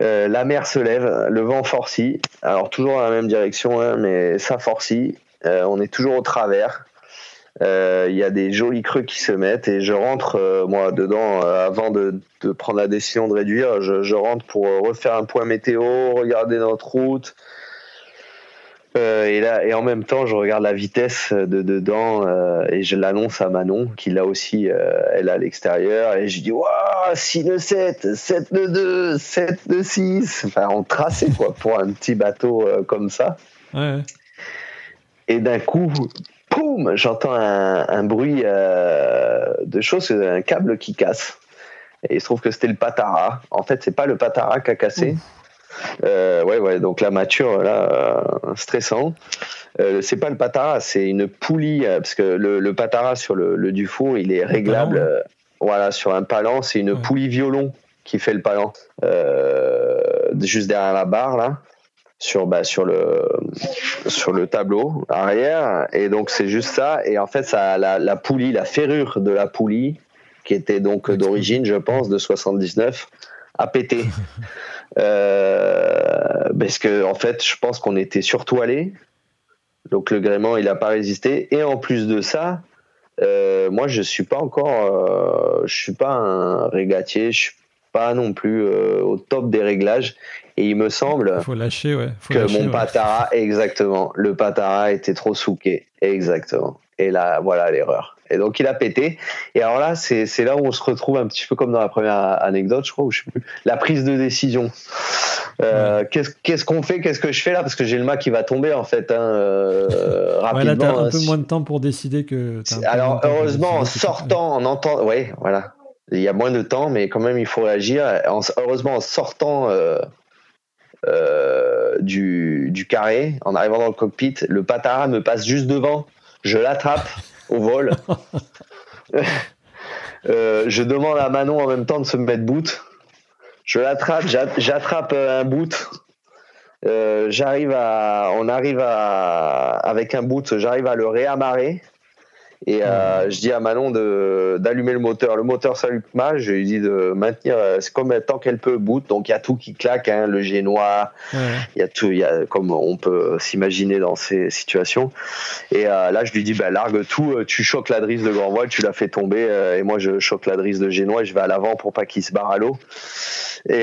S1: la mer se lève, le vent forcit. Alors toujours dans la même direction, hein, mais ça forcit. on est toujours au travers. Euh, il y a des jolis creux qui se mettent et je rentre euh, moi dedans euh, avant de, prendre la décision de réduire. Je, rentre pour refaire un point météo, regarder notre route. et là, et en même temps, je regarde la vitesse de dedans et je l'annonce à Manon, qui là aussi, elle est à l'extérieur, et je dis Waouh, 6 de 7, 7 de 2, 7 de 6. Enfin, on traçait quoi pour un petit bateau comme ça. Ouais. Et d'un coup, poum, j'entends un, bruit euh, de choses, un câble qui casse. Et il se trouve que c'était le patara. En fait, c'est pas le patara qui a cassé. Euh, ouais, ouais, donc la mature, là, euh, stressant. c'est pas le patara, c'est une poulie, parce que le, patara sur le, Dufour, il est réglable. voilà, sur un palan, c'est une poulie violon qui fait le palan. juste derrière la barre, là sur bah, sur le sur le tableau arrière. Et donc c'est juste ça. Et en fait ça la, la poulie la ferrure de la poulie qui était donc d'origine je pense de 79 a pété. Euh, parce que en fait je pense qu'on était surtoilé donc le gréement il a pas résisté. Et en plus de ça euh, moi je suis pas encore euh, je suis pas un régatier. Je suis pas non plus euh, au top des réglages. Et il me semble
S2: Faut lâcher, ouais.
S1: que mon patara, exactement, le patara était trop souqué. Exactement. Et là, voilà l'erreur. Et donc il a pété. Et alors là, c'est là où on se retrouve un petit peu comme dans la première anecdote, je crois, ou je sais plus, la prise de décision. Euh, Qu'est-ce qu'on fait? Qu'est-ce que je fais là? Parce que j'ai le mât qui va tomber en fait hein, euh, rapidement.
S2: Ouais, là, t'as un peu moins de temps pour décider que.
S1: Alors heureusement, en sortant, en entendant, ouais, voilà, il y a moins de temps, mais quand même, il faut réagir. heureusement, en sortant euh, euh, du, carré, en arrivant dans le cockpit, le patara me passe juste devant. Je l'attrape au vol. Euh, je demande à Manon en même temps de se mettre boot. Je l'attrape, j'attrape un boot. j'arrive à, on arrive à, avec un boot, j'arrive à le réamarrer. Et euh, je dis à Manon d'allumer le moteur. Le moteur s'allume mal. Je lui dis de maintenir. Euh, c'est comme tant qu'elle peut boot. Donc il y a tout qui claque. Hein, le génois. Il y a tout. Il y a comme on peut s'imaginer dans ces situations. Et euh, là je lui dis bah, largue tout. Tu choques la drisse de grand voile. Tu la fais tomber. et moi je choque la drisse de génois. Et je vais à l'avant pour pas qu'il se barre à l'eau. Et,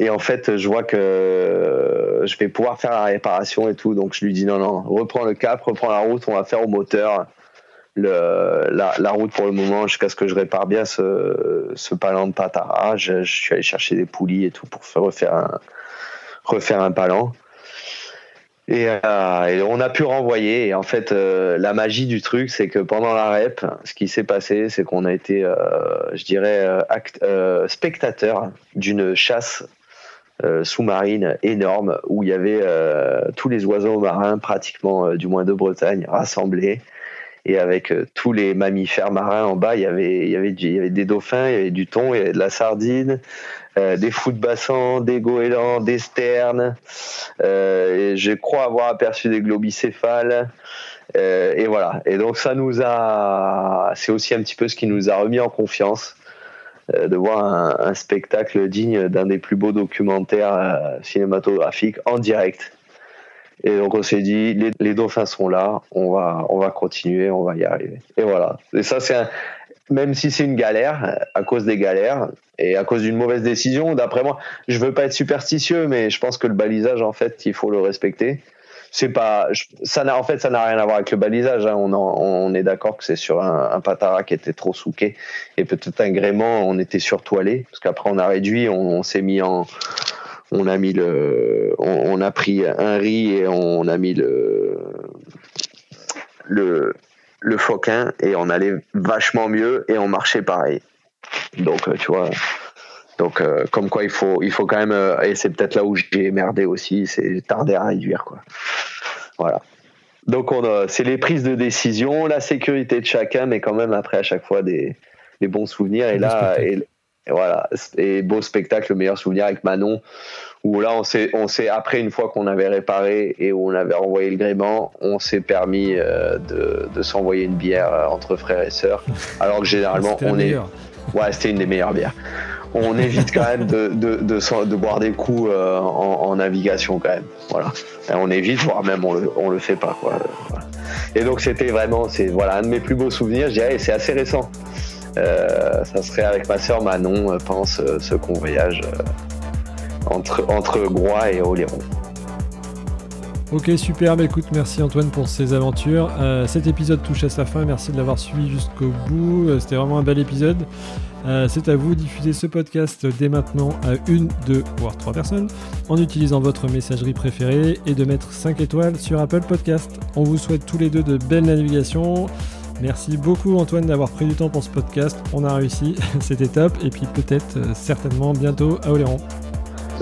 S1: et, en fait, je vois que je vais pouvoir faire la réparation et tout. Donc je lui dis non, non, reprends le cap, reprends la route, on va faire au moteur le, la, route pour le moment jusqu'à ce que je répare bien ce, ce palan de patara. Je, je, suis allé chercher des poulies et tout pour faire, refaire un, refaire un palan. Et, euh, on a pu renvoyer. Et en fait, euh, la magie du truc, c'est que pendant la rep, ce qui s'est passé, c'est qu'on a été, euh, je dirais, euh, spectateur d'une chasse sous-marine énorme où il y avait tous les oiseaux marins, pratiquement du moins de Bretagne, rassemblés et avec euh, tous les mammifères marins en bas, il y avait, il y avait, il y avait des dauphins, il y avait du thon, il y avait de la sardine, euh, des fous de bassin, des goélands, des sternes. Euh, je crois avoir aperçu des globicéphales. Euh, et voilà. Et donc ça nous a, c'est aussi un petit peu ce qui nous a remis en confiance euh, de voir un, un spectacle digne d'un des plus beaux documentaires cinématographiques en direct. Et donc on s'est dit, les, dauphins sont là, on va, on va continuer, on va y arriver. Et voilà. Et ça, c'est même si c'est une galère, à cause des galères et à cause d'une mauvaise décision, d'après moi, je veux pas être superstitieux, mais je pense que le balisage, en fait, il faut le respecter. C'est pas, ça n'a, en fait, ça n'a rien à voir avec le balisage. Hein. On, est d'accord que c'est sur un, un, patara qui était trop souqué et peut-être un gréement, on était surtoilé parce qu'après on a réduit, on s'est mis en, on a mis le, on, on, a pris un riz et on a mis le, le, le foquin et on allait vachement mieux et on marchait pareil. Donc, euh, tu vois, donc euh, comme quoi il faut, il faut quand même, euh, et c'est peut-être là où j'ai merdé aussi, c'est tarder à réduire quoi. Voilà. Donc on c'est les prises de décision, la sécurité de chacun, mais quand même après à chaque fois des, des bons souvenirs. Et là, et, voilà, et beau spectacle, le meilleur souvenir avec Manon, où là on s'est, on s'est après une fois qu'on avait réparé et où on avait renvoyé le gréement, on s'est permis euh, de, de s'envoyer une bière euh, entre frères et sœurs, alors que généralement on est, ouais, c'était une des meilleures bières. On évite quand même de, de, de, de boire des coups euh, en, en, navigation quand même, voilà. Et on évite, voire même on le, on le fait pas quoi. Voilà. Et donc c'était vraiment, c'est voilà un de mes plus beaux souvenirs, je dirais, et c'est assez récent. Euh, ça serait avec ma sœur Manon pendant ce, ce convoyage entre, entre Groix et Oléron.
S2: Ok, super. Bah, écoute, merci Antoine pour ces aventures. Euh, cet épisode touche à sa fin. Merci de l'avoir suivi jusqu'au bout. Euh, c'était vraiment un bel épisode. Euh, c'est à vous de diffuser ce podcast dès maintenant à une, deux, voire trois personnes en utilisant votre messagerie préférée et de mettre 5 étoiles sur Apple Podcast. On vous souhaite tous les deux de belles navigations. Merci beaucoup Antoine d'avoir pris du temps pour ce podcast. On a réussi, c'était top. Et puis peut-être, certainement bientôt à Oléron.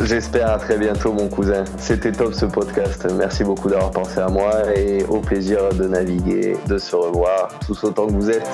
S1: J'espère à très bientôt mon cousin. C'était top ce podcast. Merci beaucoup d'avoir pensé à moi et au plaisir de naviguer, de se revoir tous autant que vous êtes.